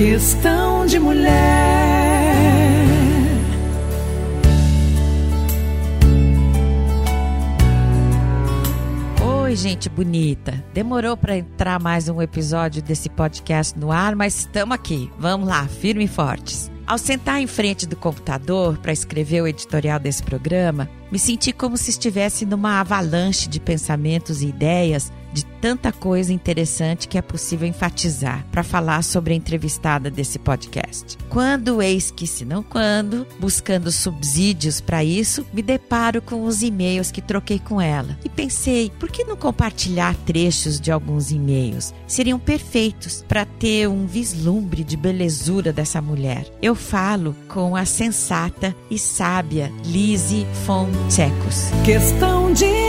Questão de mulher. Oi, gente bonita. Demorou para entrar mais um episódio desse podcast no ar, mas estamos aqui. Vamos lá, firme e fortes. Ao sentar em frente do computador para escrever o editorial desse programa, me senti como se estivesse numa avalanche de pensamentos e ideias de tanta coisa interessante que é possível enfatizar para falar sobre a entrevistada desse podcast. Quando, eis que se não quando, buscando subsídios para isso, me deparo com os e-mails que troquei com ela e pensei, por que não compartilhar trechos de alguns e-mails? Seriam perfeitos para ter um vislumbre de belezura dessa mulher. Eu falo com a sensata e sábia Lise Fontecos. Questão de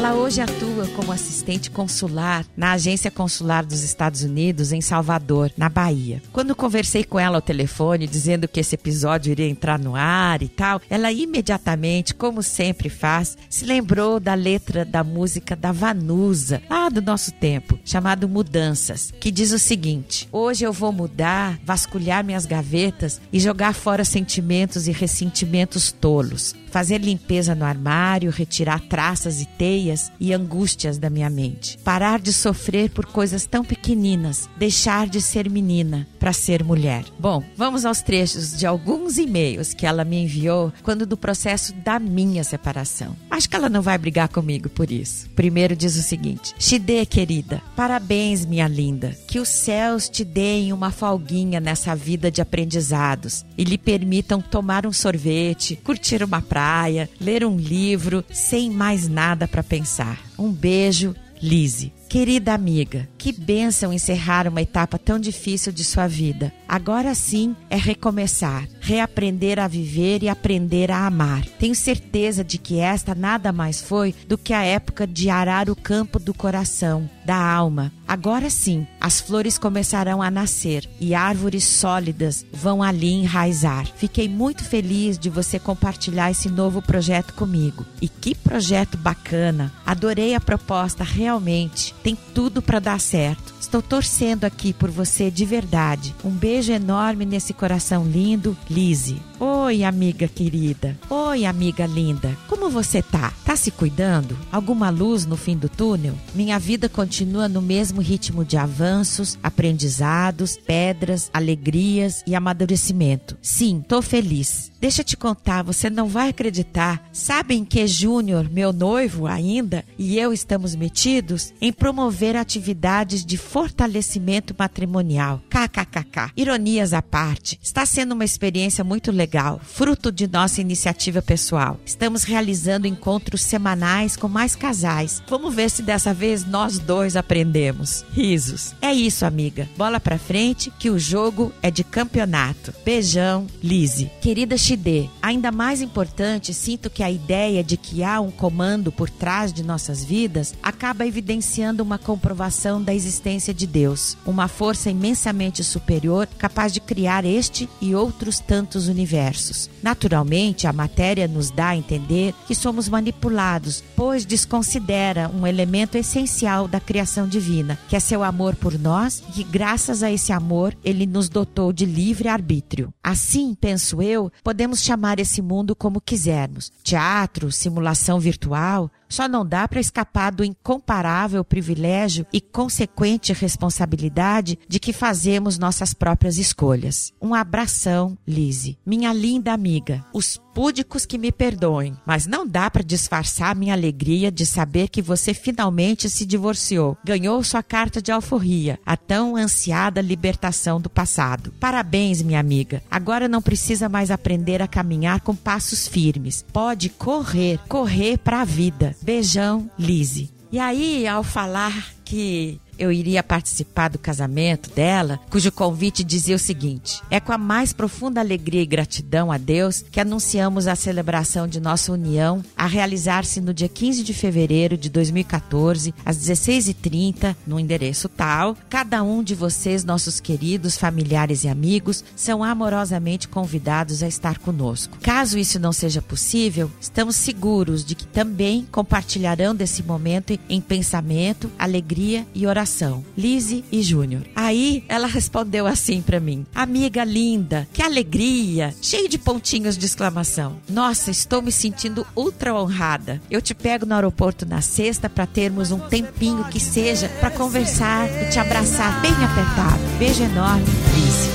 Ela hoje atua como assistente consular na Agência Consular dos Estados Unidos em Salvador, na Bahia. Quando conversei com ela ao telefone dizendo que esse episódio iria entrar no ar e tal, ela imediatamente, como sempre faz, se lembrou da letra da música da Vanusa, lá do nosso tempo, chamado Mudanças, que diz o seguinte: Hoje eu vou mudar, vasculhar minhas gavetas e jogar fora sentimentos e ressentimentos tolos fazer limpeza no armário, retirar traças e teias e angústias da minha mente. Parar de sofrer por coisas tão pequeninas, deixar de ser menina para ser mulher. Bom, vamos aos trechos de alguns e-mails que ela me enviou quando do processo da minha separação. Acho que ela não vai brigar comigo por isso. Primeiro diz o seguinte: Shide, querida, parabéns, minha linda. Que os céus te deem uma folguinha nessa vida de aprendizados e lhe permitam tomar um sorvete, curtir uma praia praia, ler um livro sem mais nada para pensar. Um beijo, Lise. Querida amiga, que bênção encerrar uma etapa tão difícil de sua vida. Agora sim é recomeçar, reaprender a viver e aprender a amar. Tenho certeza de que esta nada mais foi do que a época de arar o campo do coração, da alma. Agora sim, as flores começarão a nascer e árvores sólidas vão ali enraizar. Fiquei muito feliz de você compartilhar esse novo projeto comigo. E que projeto bacana! Adorei a proposta realmente tem tudo para dar certo. Estou torcendo aqui por você de verdade. Um beijo enorme nesse coração lindo, Lise. Oi, amiga querida. Oi, amiga linda. Como você tá? Tá se cuidando? Alguma luz no fim do túnel? Minha vida continua no mesmo ritmo de avanços, aprendizados, pedras, alegrias e amadurecimento. Sim, tô feliz. Deixa eu te contar, você não vai acreditar. Sabem que Júnior, meu noivo ainda, e eu estamos metidos em promover atividades de fortalecimento matrimonial. KKKK. Ironias à parte. Está sendo uma experiência muito legal, fruto de nossa iniciativa pessoal. Estamos realizando encontros semanais com mais casais. Vamos ver se dessa vez nós dois aprendemos. Risos. É isso, amiga. Bola pra frente que o jogo é de campeonato. Beijão, Lise. Querida Shide, ainda mais importante, sinto que a ideia de que há um comando por trás de nossas vidas acaba evidenciando uma comprovação da existência de Deus, uma força imensamente superior capaz de criar este e outros tantos universos. Naturalmente, a matéria nos dá a entender que somos manipulados, pois desconsidera um elemento essencial da criação divina, que é seu amor por nós e que, graças a esse amor, ele nos dotou de livre arbítrio. Assim, penso eu, podemos chamar esse mundo como quisermos: teatro, simulação virtual, só não dá para escapar do incomparável privilégio e consequente responsabilidade de que fazemos nossas próprias escolhas. Um abração, Lise. Minha linda amiga. Os púdicos que me perdoem, mas não dá para disfarçar minha alegria de saber que você finalmente se divorciou, ganhou sua carta de alforria, a tão ansiada libertação do passado. Parabéns, minha amiga. Agora não precisa mais aprender a caminhar com passos firmes. Pode correr, correr para a vida. Beijão, Lise. E aí, ao falar que eu iria participar do casamento dela, cujo convite dizia o seguinte: É com a mais profunda alegria e gratidão a Deus que anunciamos a celebração de nossa união a realizar-se no dia 15 de fevereiro de 2014, às 16h30, no endereço tal. Cada um de vocês, nossos queridos familiares e amigos, são amorosamente convidados a estar conosco. Caso isso não seja possível, estamos seguros de que também compartilharão desse momento em pensamento, alegria e oração. Lise e Júnior. Aí ela respondeu assim para mim: Amiga linda, que alegria! Cheio de pontinhos de exclamação. Nossa, estou me sentindo ultra honrada. Eu te pego no aeroporto na sexta para termos um tempinho que seja para conversar e te abraçar bem apertado. Beijo enorme, Lise.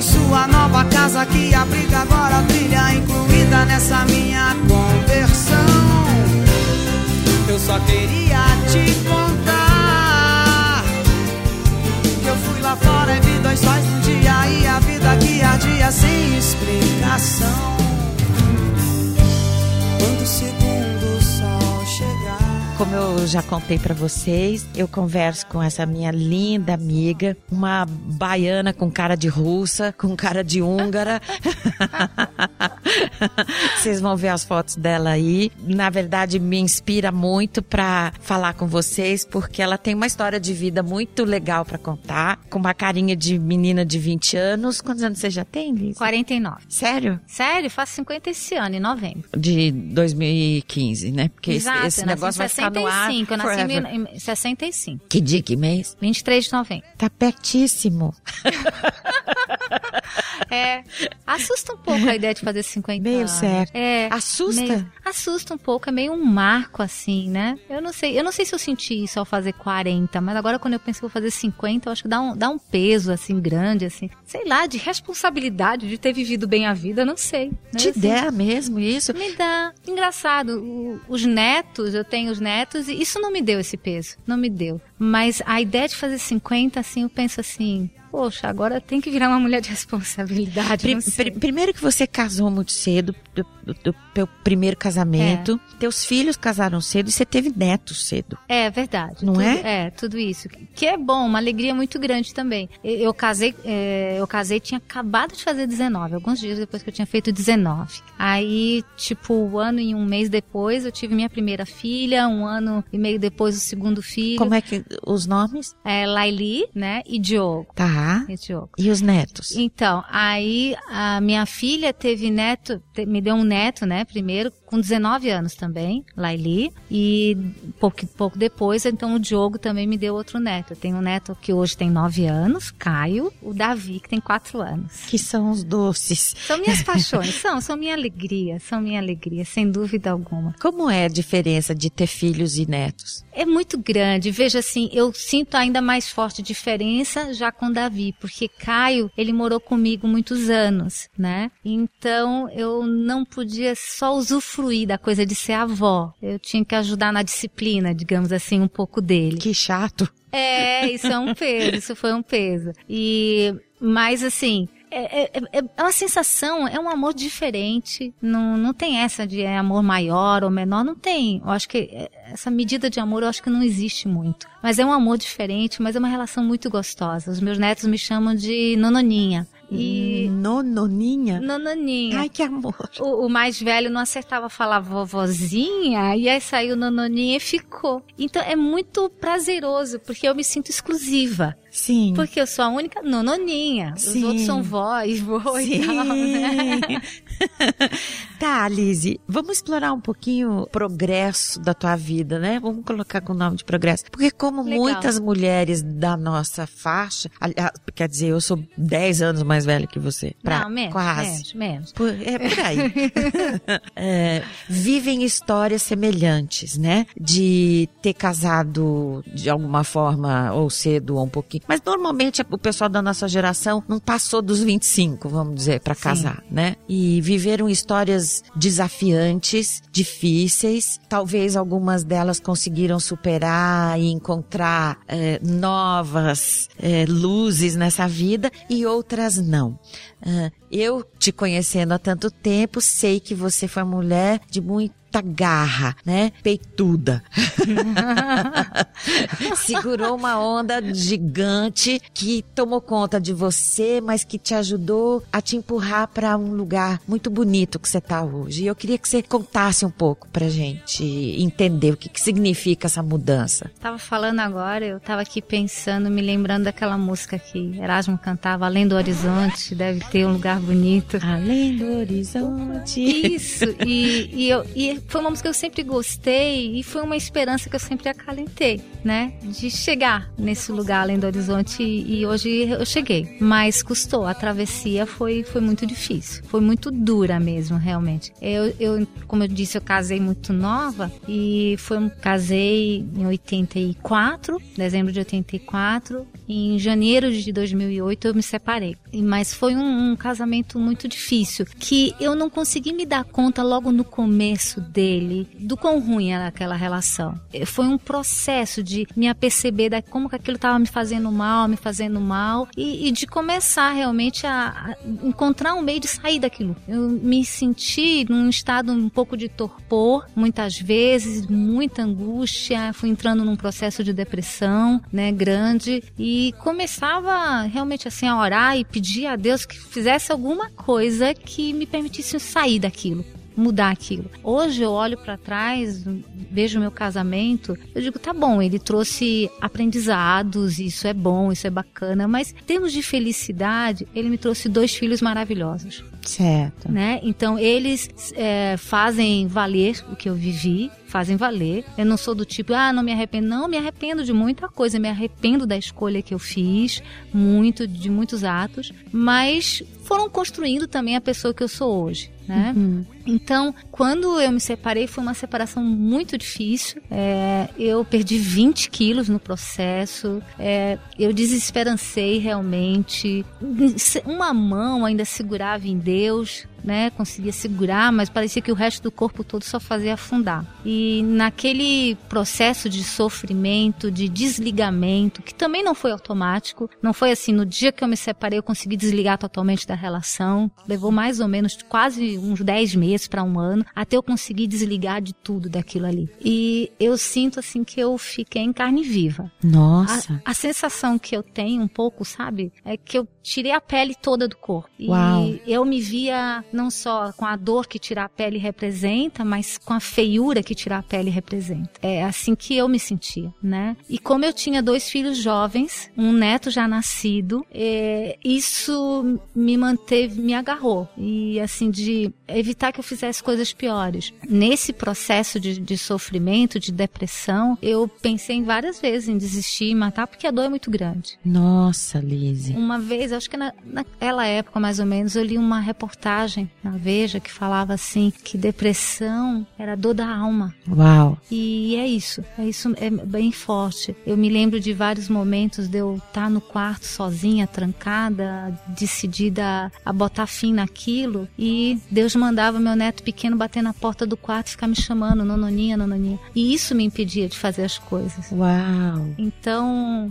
Em sua nova casa que abriga agora a trilha incluída nessa minha conversão. Eu só queria te contar que eu fui lá fora e vi dois sóis num dia e a vida que ardia sem explicação. Quando chegar. Como eu já contei para vocês, eu converso com essa minha linda amiga, uma baiana com cara de russa, com cara de húngara. vocês vão ver as fotos dela aí. Na verdade, me inspira muito para falar com vocês, porque ela tem uma história de vida muito legal para contar, com uma carinha de menina de 20 anos. Quantos anos você já tem, Liz? 49. Sério? Sério, faço 50 esse ano, em novembro. De 2015, né? Porque esse- Exato, esse, negócio vai em ficar no ar 65, eu nasci em em 65. Que dia, que mês? 23 de novembro. Tá pertíssimo. É, assusta um pouco a ideia de fazer 50 Meio anos. certo. É. Assusta? meio- assusta um pouco, é meio um marco assim, né? Eu não sei, eu não sei se eu senti isso ao fazer 40, mas agora quando eu penso que vou fazer 50, eu acho que dá um, dá um peso assim grande assim, sei lá, de responsabilidade de ter vivido bem a vida, não sei. né? Te Assim, der mesmo isso? Me dá. Engraçado, o- os netos, eu tenho os netos, e isso não me deu esse peso. Não me deu. Mas a ideia de fazer 50, assim, eu penso assim, poxa, agora tem que virar uma mulher de responsabilidade. Primeiro que você casou muito cedo, do, teu primeiro casamento. Teus filhos casaram cedo e você teve netos cedo. É verdade. Não tudo, é? É, tudo isso. Que é bom, uma alegria muito grande também. Eu, eu casei, é, eu casei, tinha acabado de fazer 19, alguns dias depois que eu tinha feito 19. Aí, tipo, um ano e um mês depois, eu tive minha primeira filha, um ano e meio depois o segundo filho. Como é que os nomes? É Laili, né, e Diogo. Tá. E Diogo. E os netos? Então, aí a minha filha teve neto, me deu um neto, né, primeiro, com 19 anos também, Laili, e pouco, pouco depois, então o Diogo também me deu outro neto. Eu tenho um neto que hoje tem 9 anos, Caio, o Davi, que tem 4 anos. Que são os doces. São minhas paixões, são, são minha alegria, são minha alegria, sem dúvida alguma. Como é a diferença de ter filhos e netos? É muito grande. Veja assim, eu sinto ainda mais forte diferença já com Davi, porque Caio, ele morou comigo muitos anos, né? Então eu não podia só usufruir da coisa de ser avó. Eu tinha que ajudar na disciplina, digamos assim, um pouco dele. Que chato. É, isso é um peso, isso foi um peso. E, mas assim, é, é, é- é uma sensação, é um amor diferente. Não, não tem essa de é amor maior ou menor, não tem. Eu acho que é, essa medida de amor eu acho que não existe muito. Mas é um amor diferente, mas é uma relação muito gostosa. Os meus netos me chamam de nononinha. E. Nononinha? Nononinha. Ai, que amor. O, o mais velho não acertava falar vovozinha, e aí saiu nononinha e ficou. Então é muito prazeroso, porque eu me sinto exclusiva. Sim. Porque eu sou a única nononinha. Os Sim. outros são vó e vô e Sim. tal, né? tá, Lizzie, vamos explorar um pouquinho o progresso da tua vida, né? Vamos colocar com o nome de progresso. Porque como Legal. muitas mulheres da nossa faixa, aliás, quer dizer, eu sou 10 anos mais velha que você. Pra, não, menos, quase. menos, menos. Por- é por aí. É, vivem histórias semelhantes, né? De ter casado de alguma forma, ou cedo, ou um pouquinho. Mas normalmente o pessoal da nossa geração não passou dos 25, vamos dizer, pra Sim. casar, né? E viveram histórias desafiantes, difíceis. Talvez algumas delas conseguiram superar e encontrar é, novas é, luzes nessa vida e outras não. Eu te conhecendo há tanto tempo, sei que você foi uma mulher de muita garra, né? Peituda. Segurou uma onda gigante que tomou conta de você, mas que te ajudou a te empurrar para um lugar muito bonito que você tá hoje. E eu queria que você contasse um pouco pra gente entender o que, que significa essa mudança. Tava falando agora, eu tava aqui pensando, me lembrando daquela música que Erasmo cantava, Além do Horizonte, deve ter um lugar bonito. Além do Horizonte. Isso, e, e, eu, e foi uma música que eu sempre gostei e foi uma esperança que eu sempre acalentei, né? De chegar nesse lugar além do horizonte e, e hoje eu cheguei. Mas custou, a travessia foi, foi muito difícil, foi muito dura mesmo, realmente. Eu, eu, como eu disse, eu casei muito nova e foi um, casei em 84, dezembro de 84, e em janeiro de 2008 eu me separei. Mas foi um, um casamento muito difícil, que eu não consegui me dar conta logo no começo dele do quão ruim era aquela relação. Foi um processo de me aperceber da como que aquilo estava me fazendo mal, me fazendo mal e, e de começar realmente a, a, encontrar um meio de sair daquilo. Eu me senti num estado um pouco de torpor, muitas vezes, muita angústia, fui entrando num processo de depressão, né, grande e começava realmente assim a orar e pedir a Deus que fizesse alguma coisa que me permitisse sair daquilo mudar aquilo. Hoje eu olho para trás, vejo meu casamento, eu digo, tá bom, ele trouxe aprendizados, isso é bom, isso é bacana, mas em termos de felicidade, ele me trouxe dois filhos maravilhosos. Certo. Né? Então eles é, fazem valer o que eu vivi, fazem valer. Eu não sou do tipo, ah, não me arrependo. Não, me arrependo de muita coisa. Me arrependo da escolha que eu fiz, muito, de muitos atos. Mas foram construindo também a pessoa que eu sou hoje. Né? Uhum. Então, quando eu me separei, foi uma separação muito difícil. É, eu perdi 20 quilos no processo. É, eu desesperancei realmente. Uma mão ainda segurava em Deus, né? Conseguia segurar, mas parecia que o resto do corpo todo só fazia afundar. E naquele processo de sofrimento, de desligamento, que também não foi automático, não foi assim, no dia que eu me separei eu consegui desligar totalmente da relação. Levou mais ou menos quase uns 10 meses para um ano até eu conseguir desligar de tudo daquilo ali. E eu sinto assim que eu fiquei em carne viva. Nossa. A, a sensação que eu tenho um pouco, sabe, é que eu tirei a pele toda do corpo. Uau. E eu me via não só com a dor que tirar a pele representa, mas com a feiura que tirar a pele representa. É assim que eu me sentia, né? E como eu tinha dois filhos jovens, um neto já nascido, é, isso me manteve, me agarrou. E assim, de evitar que eu fizesse coisas piores. Nesse processo de, de sofrimento, de depressão, eu pensei em várias vezes em desistir e matar, porque a dor é muito grande. Nossa, Lizzie. Uma vez, acho que na, naquela época mais ou menos, eu li uma reportagem na Veja que falava assim que depressão era dor da alma. Uau. E é isso, é isso é bem forte. Eu me lembro de vários momentos de eu estar no quarto sozinha, trancada, decidida a botar fim naquilo e Deus mandava meu neto pequeno bater na porta do quarto e ficar me chamando, nononinha, nononinha. E isso me impedia de fazer as coisas. Uau. Então,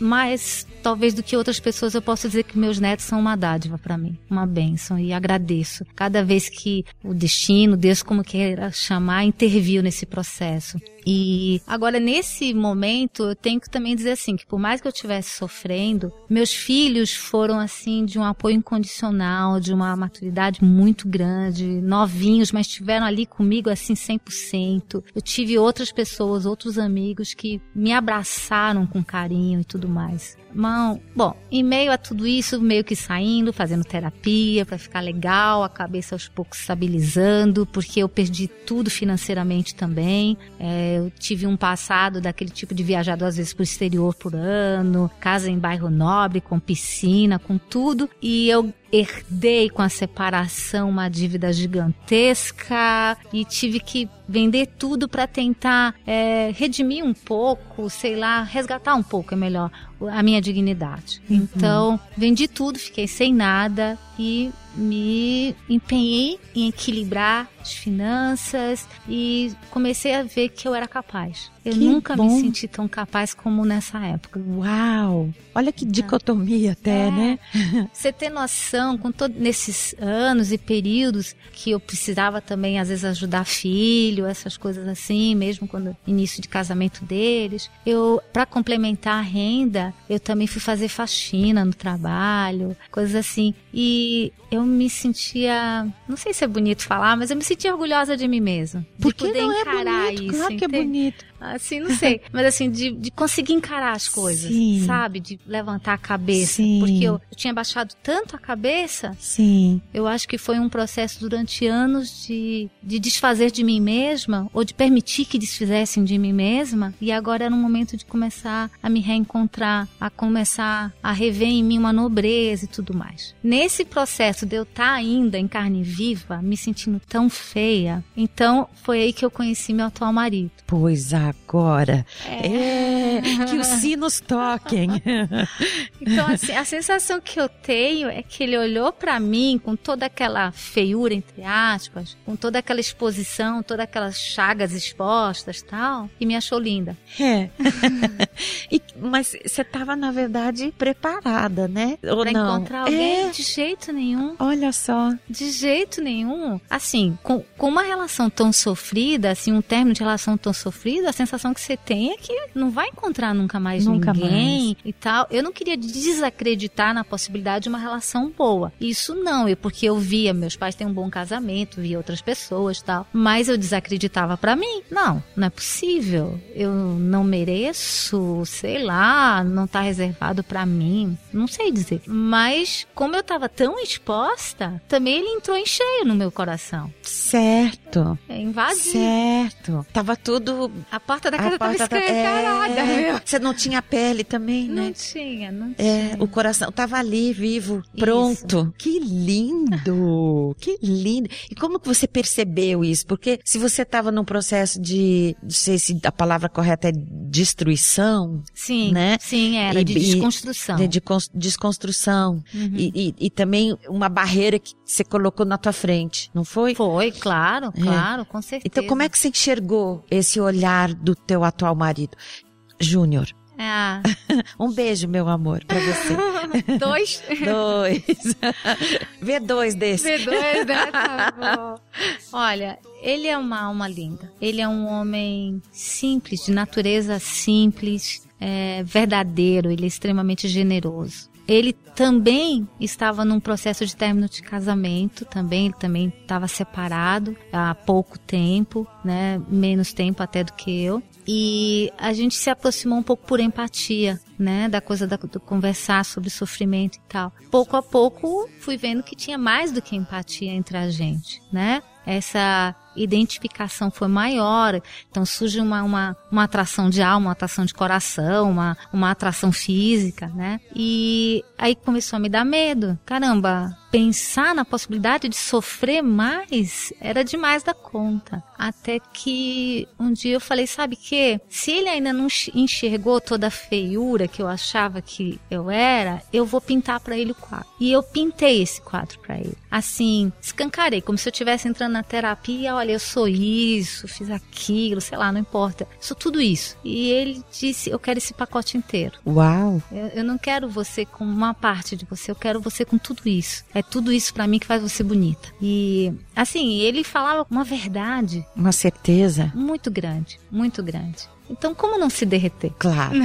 mais talvez do que outras pessoas eu posso dizer que meus netos são uma dádiva para mim, uma bênção e agradeço cada vez que o destino, Deus como queira chamar, interviu nesse processo. E agora nesse momento eu tenho que também dizer assim que por mais que eu estivesse sofrendo, meus filhos foram assim de um apoio incondicional, de uma maturidade muito grande, novinhos, mas estiveram ali comigo assim 100%. Eu tive outras pessoas, outros amigos que me abraçaram com carinho e tudo mais. Mão, bom, em meio a tudo isso, meio que saindo, fazendo terapia para ficar legal, a cabeça aos poucos estabilizando, porque eu perdi tudo financeiramente também. É, eu tive um passado daquele tipo de viajar duas vezes pro exterior por ano, casa em bairro nobre, com piscina, com tudo. E eu herdei com a separação uma dívida gigantesca e tive que vender tudo para tentar é, redimir um pouco, sei lá, resgatar um pouco, é melhor, a minha dignidade. Uhum. Então, vendi tudo, fiquei sem nada e me empenhei em equilibrar de finanças e comecei a ver que eu era capaz. Eu Que nunca bom. me senti tão capaz como nessa época. Uau! Olha que dicotomia até, É. né? Você ter noção, com todos nesses anos e períodos que eu precisava também, às vezes, ajudar filho, essas coisas assim, mesmo quando início de casamento deles. Eu, para complementar a renda, eu também fui fazer faxina no trabalho, coisas assim. E eu me sentia, não sei se é bonito falar, mas eu me sentia orgulhosa de mim mesma. Por de que poder não é bonito? isso. Claro que é entende? bonito. Assim, não sei. Mas assim, de, de conseguir encarar as coisas, Sim. sabe? De levantar a cabeça. Sim. Porque eu, eu tinha baixado tanto a cabeça, Sim. eu acho que foi um processo durante anos de, de desfazer de mim mesma, ou de permitir que desfizessem de mim mesma. E agora era um momento de começar a me reencontrar, a começar a rever em mim uma nobreza e tudo mais. Nesse processo de eu estar ainda em carne viva, me sentindo tão feia, então foi aí que eu conheci meu atual marido. Pois agora. É, que os sinos toquem. Então, assim, a sensação que eu tenho é que ele olhou pra mim com toda aquela feiura, entre aspas, com toda aquela exposição, todas aquelas chagas expostas tal, e me achou linda. É. E- mas você estava, na verdade, preparada, né? Ou Pra não? encontrar alguém É. de jeito nenhum. Olha só. De jeito nenhum. Assim, com, com uma relação tão sofrida, assim, um término de relação tão sofrida, a sensação que você tem é que não vai encontrar nunca mais Nunca ninguém e tal. Eu não queria desacreditar na possibilidade de uma relação boa. Isso não, eu, porque eu via, meus pais têm um bom casamento, via outras pessoas e tal. Mas eu desacreditava pra mim. Não, não é possível. Eu não mereço, sei lá, não tá reservado pra mim. Não sei dizer. Mas, como eu tava tão exposta, também ele entrou em cheio no meu coração. Certo. É, invadiu. Certo. Tava tudo. A porta da a casa tava porta tá- escancarada, é, meu. Você não tinha pele também, Não né? tinha, não É, tinha. o coração tava ali, vivo, pronto. Que lindo! Que lindo! E como que você percebeu isso? Porque se você estava num processo de, não sei se a palavra correta é destruição, Sim, né? sim, era E- de desconstrução. de, de desconstrução, Uhum. e, e- e também uma barreira que você colocou na tua frente, não foi? Foi, claro, É. claro, com certeza. Então como é que você enxergou esse olhar do teu atual marido? Júnior, Ah, um beijo, meu amor, pra você. dois. Dois. Vê dois desses. V2, né? Tá bom. Olha, ele é uma alma linda. Ele é um homem simples, de natureza simples, é, verdadeiro. Ele é extremamente generoso. Ele também estava num processo de término de casamento, também ele também estava separado há pouco tempo, né, menos tempo até do que eu. E a gente se aproximou um pouco por empatia, né, da coisa da, do conversar sobre sofrimento e tal. Pouco a pouco fui vendo que tinha mais do que empatia entre a gente, né? Essa identificação foi maior, então surge uma, uma, uma atração de alma, uma atração de coração, uma, uma atração física, né? E aí começou a me dar medo. Caramba, pensar na possibilidade de sofrer mais era demais da conta. Até que um dia eu falei, sabe que? Se ele ainda não enx- enxergou toda a feiura que eu achava que eu era, eu vou pintar pra ele o quadro. E eu pintei esse quadro pra ele. Assim, escancarei, como se eu estivesse entrando na terapia, olha, eu sou isso, fiz aquilo, sei lá, não importa. Sou tudo isso. E ele disse, eu quero esse pacote inteiro. Uau! Eu, eu não quero você com uma parte de você, eu quero você com tudo isso. É tudo isso pra mim que faz você bonita. E assim, ele falava uma verdade Uma certeza. muito grande, muito grande. Então, como não se derreter? Claro.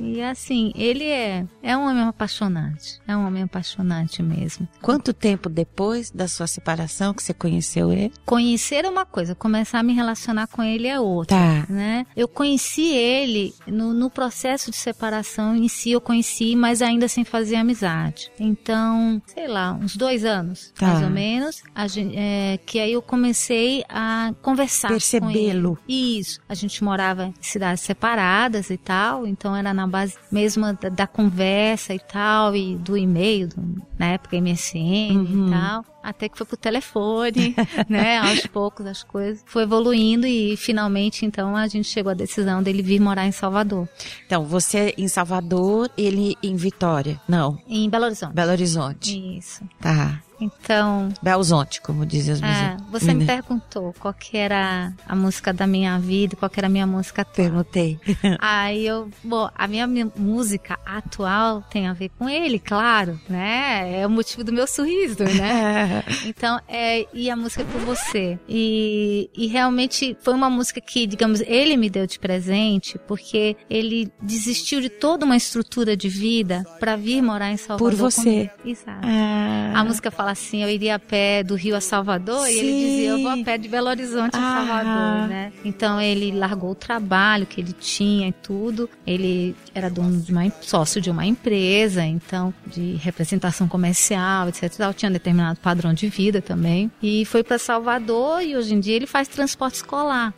E assim, ele é, é um homem apaixonante. É um homem apaixonante mesmo. Quanto tempo depois da sua separação que você conheceu ele? Conhecer é uma coisa, começar a me relacionar com ele é outra. Tá. né? Eu conheci ele no, no processo de separação em si, eu conheci, mas ainda sem fazer amizade. Então, sei lá, uns dois anos, Tá. mais ou menos, a gen- é, que aí eu comecei a conversar Percebê-lo. com ele. Isso. A gente morava em cidades separadas e tal, então era na base mesmo da, da conversa e tal, e do e-mail, do- na época MSN Uhum. e tal. Até que foi pro telefone, né? Aos poucos as coisas foi evoluindo e finalmente então a gente chegou à decisão dele vir morar em Salvador, Então, você em Salvador, ele em Vitória. Não, em Belo Horizonte. Belo Horizonte. Isso. Tá. Então. Belzonte, como dizem as é, Você me perguntou qual que era a música da minha vida, qual que era a minha música atual. Perguntei. Aí eu, bom, a minha música atual tem a ver com ele, claro, né? É o motivo do meu sorriso, né? então, é, e a música é por você. E, e realmente foi uma música que, digamos, ele me deu de presente, porque ele desistiu de toda uma estrutura de vida para vir morar em Salvador. Por você. Exato. Ah. A música fala assim: eu iria a pé do Rio a Salvador, Sim. e ele dizia: eu vou a pé de Belo Horizonte a ah. Salvador, né? Então ele largou o trabalho que ele tinha e tudo. Ele era dono de uma sócio de uma empresa, então de representação comercial, etc. Tinha determinado padrão de vida também. E foi para Salvador e hoje em dia ele faz transporte escolar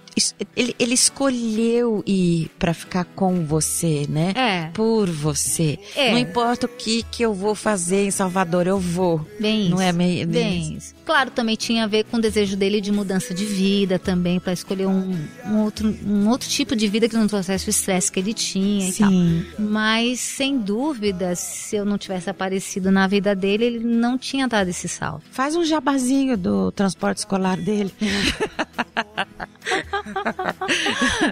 ele, ele escolheu ir para ficar com você, né? É. Por você. É. Não importa o que que eu vou fazer em Salvador, eu vou. Bem Não isso. é meio, bem isso. Claro, também tinha a ver com o desejo dele de mudança de vida também, para escolher um, um, outro, um outro tipo de vida que não trouxesse o estresse que ele tinha Sim. e tal. Mas, sem dúvida, se eu não tivesse aparecido na vida dele, ele não tinha dado esse salto. Faz um jabazinho do transporte escolar dele.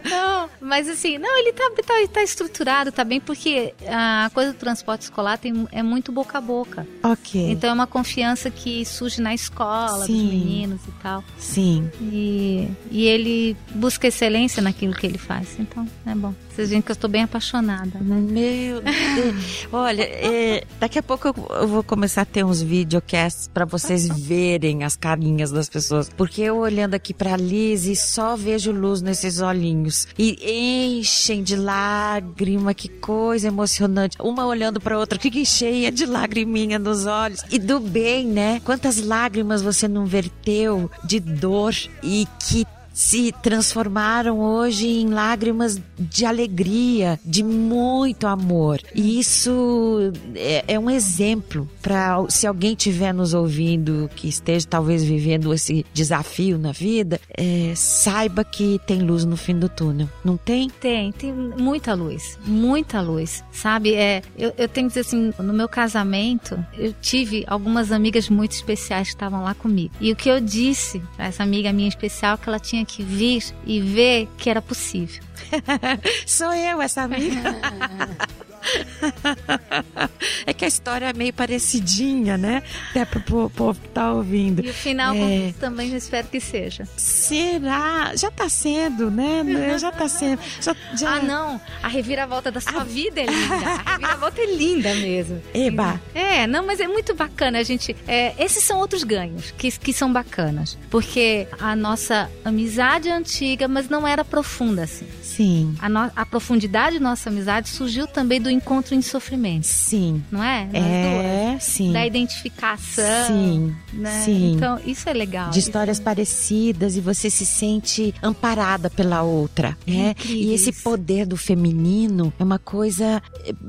não, mas assim, não, ele tá, tá, tá, estruturado, tá bem, porque a coisa do transporte escolar tem, é muito boca a boca. Ok. Então é uma confiança que surge na escola, Sim. dos meninos e tal. Sim. E, e ele busca excelência naquilo que ele faz. Então, é bom. Vocês veem que eu estou bem apaixonada, né? Meu Deus. Olha, é, daqui a pouco eu vou começar a ter uns videocasts para vocês verem as carinhas das pessoas. Porque eu olhando aqui pra Liz e só vejo luz nesses olhinhos. E enchem de lágrima, que coisa emocionante. Uma olhando pra outra, que cheia de lagriminha nos olhos. E do bem, né? Quantas lágrimas você não verteu de dor e que se transformaram hoje em lágrimas de alegria, de muito amor. E isso é, é um exemplo para se alguém estiver nos ouvindo que esteja talvez vivendo esse desafio na vida, é, saiba que tem luz no fim do túnel. Não tem? Tem, tem muita luz, muita luz. Sabe, é, eu, eu tenho que dizer assim, no meu casamento, eu tive algumas amigas muito especiais que estavam lá comigo. E o que eu disse para essa amiga minha especial que ela tinha tinha que vir e ver que era possível. Sou eu, essa amiga. é que a história é meio parecidinha, né? Até pro povo que tá ouvindo. E o final é... também eu espero que seja. Será? Já tá sendo, né? Já tá sendo. Já, já... Ah, não. A reviravolta da sua a... vida é linda. A reviravolta é linda mesmo. Eba. É, não, mas é muito bacana, a gente. É, esses são outros ganhos que, que são bacanas. Porque a nossa amizade é antiga, mas não era profunda assim. Sim. A, no, a profundidade da nossa amizade surgiu também do encontro em sofrimento. Sim. Não é? Nós é, duas. sim. Da identificação. Sim. Né? Sim. Então, isso é legal. De histórias é... parecidas e você se sente amparada pela outra. Né? E esse poder do feminino é uma coisa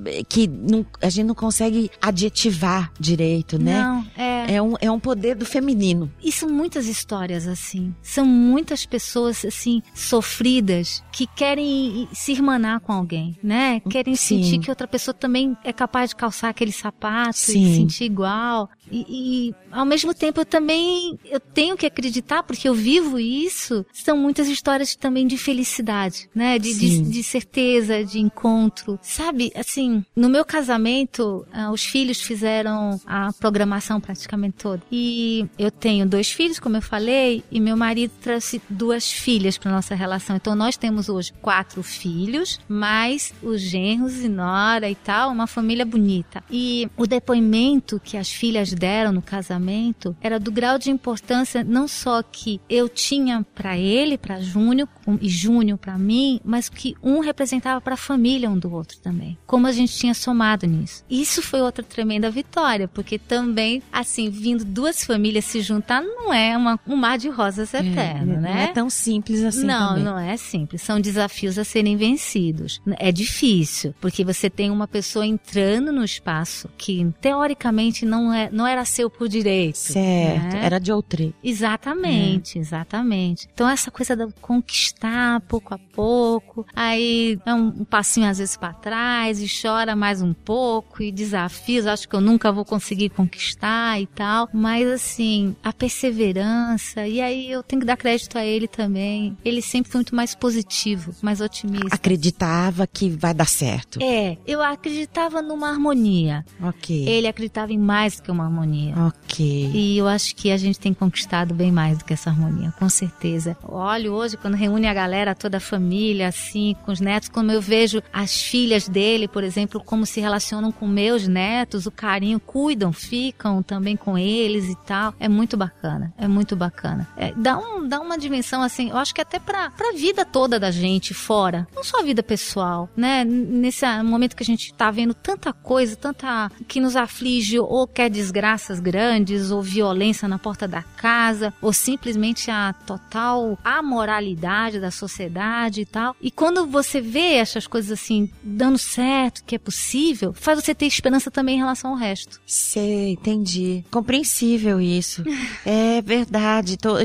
eh, que não, a gente não consegue adjetivar direito, né? Não, é. É um, é um poder do feminino. E são muitas histórias assim. São muitas pessoas, assim, sofridas que querem se irmanar com alguém, né? Querem Sim. sentir que outra pessoa também é capaz de calçar aquele sapato Sim. e sentir igual. E, e, ao mesmo tempo eu também eu tenho que acreditar porque eu vivo isso. São muitas histórias também de felicidade, né? De, de, de, certeza, de encontro, sabe? Assim, no meu casamento ah, os filhos fizeram a programação praticamente toda. E eu tenho dois filhos, como eu falei, e meu marido trouxe duas filhas para nossa relação. Então nós temos hoje quatro filhos, mais os genros e nora e tal, uma família bonita. E o depoimento que as filhas deram no casamento era do grau de importância não só que eu tinha para ele, para Júnior e Júnior para mim, mas que um representava para a família um do outro também. Como a gente tinha somado nisso. Isso foi outra tremenda vitória, porque também assim, vindo duas famílias se juntar não é uma, um mar de rosas eterno, é, né? Não é tão simples assim Não, também. não é simples. São desafios a serem vencidos. É difícil, porque você tem uma pessoa entrando no espaço que teoricamente não, é, não era seu por direito. Certo, né? era de outro. Exatamente, é. exatamente. Então essa coisa da conquistar pouco a pouco, aí é um, um passinho às vezes para trás e chora mais um pouco e desafios, acho que eu nunca vou conseguir conquistar e tal, mas assim, a perseverança, e aí eu tenho que dar crédito a ele também. Ele sempre foi muito mais positivo, mais otimista. Acreditava que vai dar certo. É, eu acreditava numa harmonia. Ok. Ele acreditava em mais do que uma harmonia. Ok. E eu acho que a gente tem conquistado bem mais do que essa harmonia, com certeza. Olho hoje, quando reúne a galera, toda a família, assim, com os netos, como eu vejo as filhas dele, por exemplo, como se relacionam com meus netos, o carinho, cuidam, ficam também com eles e tal. É muito bacana, é muito bacana. É, dá, um, dá uma dimensão, assim, eu acho que até pra, pra vida toda da gente fora, não só a vida pessoal, né? Nesse momento que a gente tá vendo tanta coisa, tanta que nos aflige, ou quer desgraças grandes, ou violência na porta da casa, ou simplesmente a total amoralidade da sociedade e tal. E quando você vê essas coisas assim dando certo, que é possível, faz você ter esperança também em relação ao resto. Sei, entendi. Compreensível isso. é verdade. Então,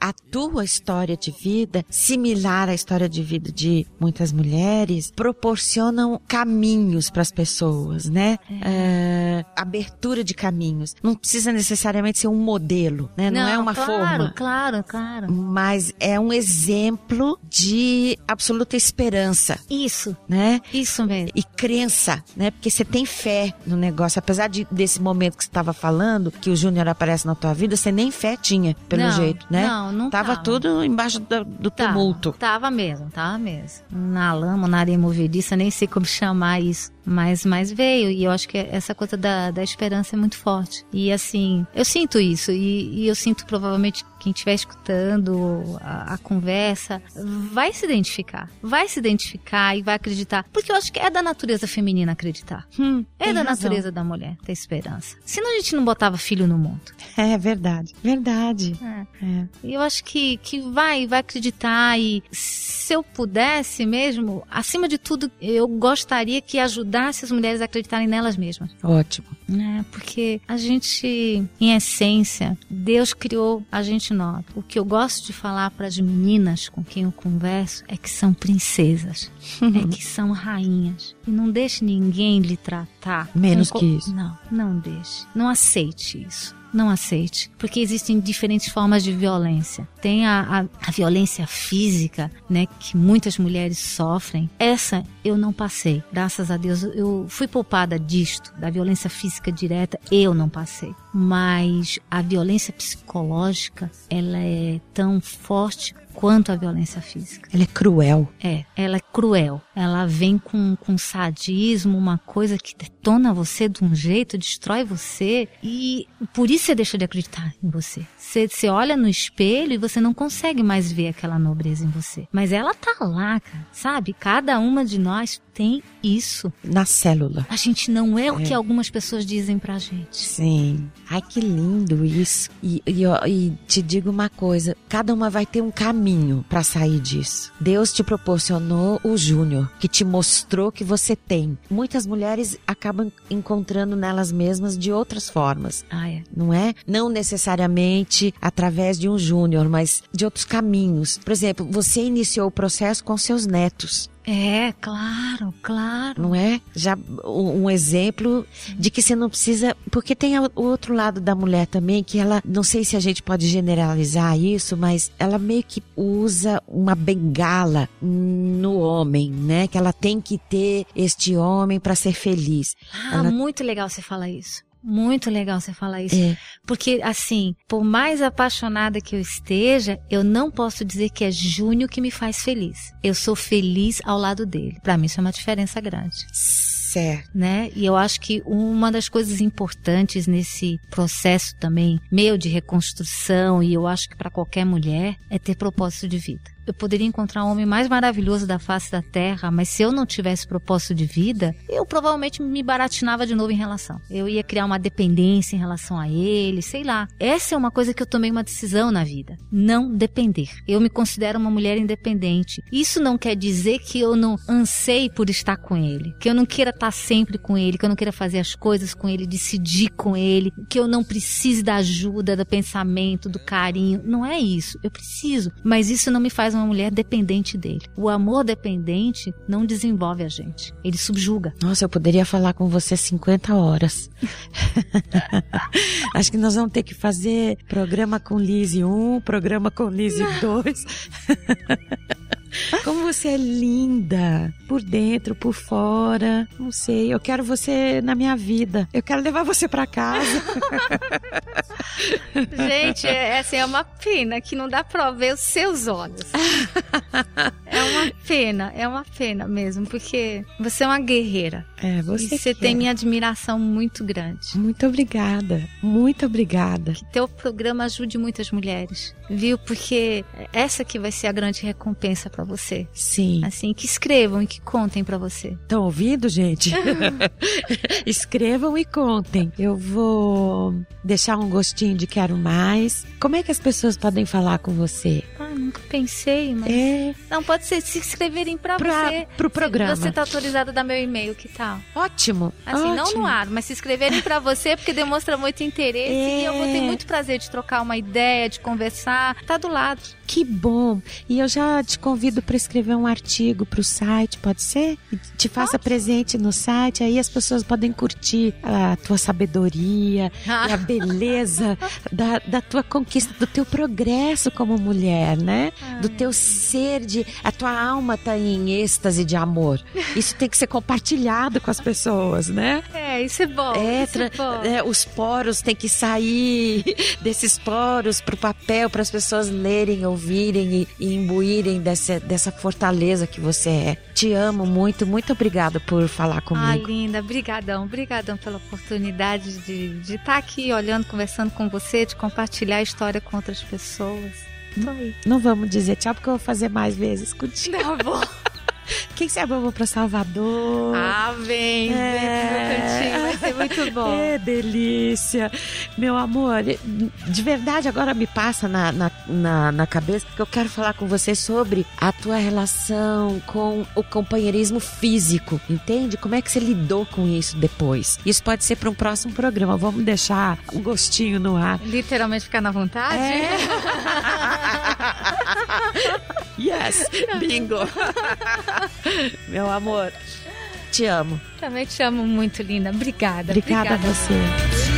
a tua história de vida, similar à história de vida de muitas mulheres, proporcionam caminhos para as pessoas, né? É. abertura de caminhos. Não precisa necessariamente ser um modelo, né? Não, Não é uma claro, forma. Claro, claro. Mas é um exemplo de absoluta esperança. Isso. Né? Isso mesmo. E crença, né? Porque você tem fé no negócio. Apesar de, desse momento que você estava falando, que o Júnior aparece na tua vida, você nem fé tinha, pelo não, jeito, né? Não, não tava. Tava tudo embaixo do, do tumulto. Tava mesmo, tava mesmo. Na lama, na areia movediça, nem sei como chamar isso. Mas, mas veio, e eu acho que essa coisa da, da esperança é muito forte. E assim, eu sinto isso, e, e eu sinto provavelmente quem estiver escutando a, a, conversa vai se identificar. Vai se identificar e vai acreditar. Porque eu acho que é da natureza feminina acreditar. Hum, é da razão. natureza da mulher ter esperança. Senão a gente não botava filho no mundo. É verdade. Verdade. É. É. Eu acho que, que vai, vai acreditar. E se eu pudesse mesmo, acima de tudo, eu gostaria que ajudasse as mulheres a acreditarem nelas mesmas. Ótimo. É, porque a gente, em essência, Deus criou a gente nova. O que eu gosto de falar para as meninas com quem eu converso é que são princesas, é que são rainhas. E não deixe ninguém lhe tratar menos com... que isso. Não, não deixe. Não aceite isso não aceite, porque existem diferentes formas de violência. Tem a, a, a, violência física, né, que muitas mulheres sofrem. Essa eu não passei, graças a Deus. Eu fui poupada disto, da violência física direta, eu não passei. Mas a violência psicológica, ela é tão forte quanto a violência física. Ela é cruel. É, ela é cruel. Ela vem com, com sadismo, uma coisa que detona você de um jeito, destrói você e por isso você deixa de acreditar em você. Você, você olha no espelho e você não consegue mais ver aquela nobreza em você. Mas ela tá lá, cara, sabe? Cada uma de nós tem isso. Na célula. A gente não é, é. o que algumas pessoas dizem pra gente. Sim. Ai, que lindo isso. E, e, e te digo uma coisa: cada uma vai ter um caminho para sair disso. Deus te proporcionou o Júnior, que te mostrou que você tem. Muitas mulheres acabam encontrando nelas mesmas de outras formas. Ah, é. Não é? Não necessariamente através de um Júnior, mas de outros caminhos. Por exemplo, você iniciou o processo com seus netos. É, claro, claro. Não é? Já um exemplo de que você não precisa. Porque tem o outro lado da mulher também, que ela, não sei se a gente pode generalizar isso, mas ela meio que usa uma bengala no homem, né? Que ela tem que ter este homem para ser feliz. Ah, ela... muito legal você falar isso. Muito legal você falar isso. É. Porque, assim, por mais apaixonada que eu esteja, eu não posso dizer que é Júnior que me faz feliz. Eu sou feliz ao lado dele. Para mim, isso é uma diferença grande. Certo. Né? E eu acho que uma das coisas importantes nesse processo também, meio de reconstrução, e eu acho que para qualquer mulher, é ter propósito de vida eu poderia encontrar o homem mais maravilhoso da face da terra, mas se eu não tivesse propósito de vida, eu provavelmente me baratinava de novo em relação. Eu ia criar uma dependência em relação a ele, sei lá. Essa é uma coisa que eu tomei uma decisão na vida. Não depender. Eu me considero uma mulher independente. Isso não quer dizer que eu não anseie por estar com ele, que eu não queira estar sempre com ele, que eu não queira fazer as coisas com ele, decidir com ele, que eu não precise da ajuda, do pensamento, do carinho. Não é isso. Eu preciso, mas isso não me faz uma mulher dependente dele. O amor dependente não desenvolve a gente, ele subjuga. Nossa, eu poderia falar com você 50 horas. Acho que nós vamos ter que fazer programa com Lise 1, programa com Lise 2. Como você é linda, por dentro, por fora. Não sei, eu quero você na minha vida. Eu quero levar você para casa. Gente, é, assim, é uma pena que não dá pra ver os seus olhos. É uma pena, é uma pena mesmo, porque você é uma guerreira. É, você. E você tem minha admiração muito grande. Muito obrigada, muito obrigada. Que teu programa ajude muitas mulheres, viu? Porque essa que vai ser a grande recompensa para você. Sim. Assim, que escrevam e que contem para você. Estão ouvindo, gente? Escrevam e contem. Eu vou deixar um gostinho de quero mais. Como é que as pessoas podem falar com você? Ah, nunca pensei, mas. É. Não, pode ser se escreverem pra, Pra- você. pro programa. Se você tá autorizado a dar meu e-mail, que tal? Ótimo. Assim, não ótimo. no ar, mas se escreverem pra você, porque demonstra muito interesse É. e eu vou ter muito prazer de trocar uma ideia, de conversar. Tá do lado. Que bom. E eu já te convido para escrever um artigo para o site, pode ser? Te faça presente no site, aí as pessoas podem curtir a tua sabedoria e a beleza da, da tua conquista, do teu progresso como mulher, né? Do teu ser de. A tua alma tá em êxtase de amor. Isso tem que ser compartilhado com as pessoas, né? É, isso é bom. É, isso é bom. é, os poros têm que sair desses poros pro papel para as pessoas lerem, ouvirem e, e imbuírem dessa, dessa fortaleza que você é. Te amo muito, muito obrigada por falar Ah, comigo. linda, brigadão, brigadão pela oportunidade de estar de tá aqui olhando, conversando com você, de compartilhar a história com outras pessoas. Não vamos dizer tchau porque eu vou fazer mais vezes contigo. Tá bom. Quem sabe eu vou para Salvador? Ah, vem, vem meu cantinho, vai ser muito bom. É delícia. Meu amor, de verdade agora me passa na, na, na, na cabeça que eu quero falar com você sobre a tua relação com o companheirismo físico, entende? Como é que você lidou com isso depois? Isso pode ser para um próximo programa. Vamos deixar um gostinho no ar. Literalmente ficar na vontade? É. yes, bingo. Meu amor, te amo. Também te amo muito, linda. Obrigada. Obrigada a você.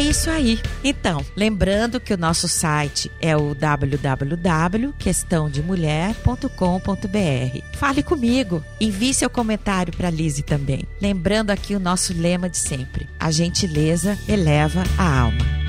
É isso aí. Então, lembrando que o nosso site é o www.questãodemulher.com.br. Fale comigo, envie seu comentário para Lise também. Lembrando aqui o nosso lema de sempre: a gentileza eleva a alma.